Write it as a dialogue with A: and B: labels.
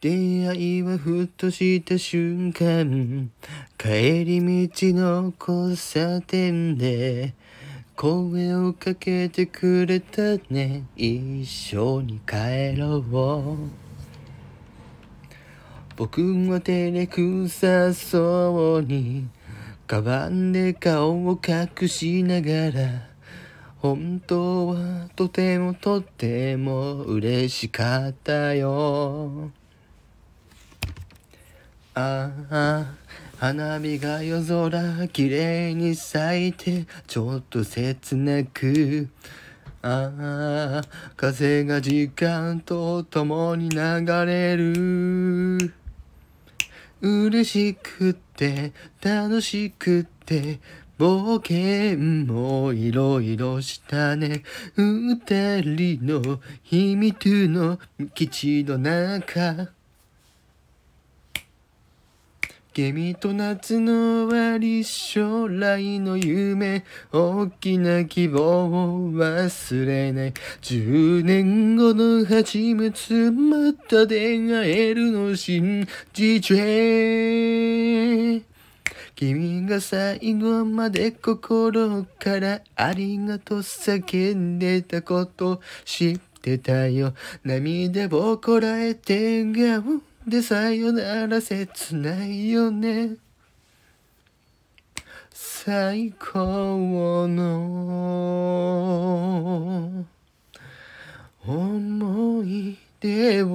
A: 出会いはふとした瞬間帰り道の交差点で声をかけてくれたね。一緒に帰ろう。僕は照れくさそうにカバンで顔を隠しながら本当はとてもとても嬉しかったよ。ああ花火が夜空綺麗に咲いてちょっと切なくああ風が時間と共に流れる。嬉しくて楽しくて冒険もいろいろしたね。二人の秘密の基地の中君と夏の終わり将来の夢大きな希望を忘れない。10年後の初めてまた出会えるの信じて。君が最後まで心からありがとう叫んでたこと知ってたよ。涙をこらえて笑顔でさよなら切ないよね。最高の思い出を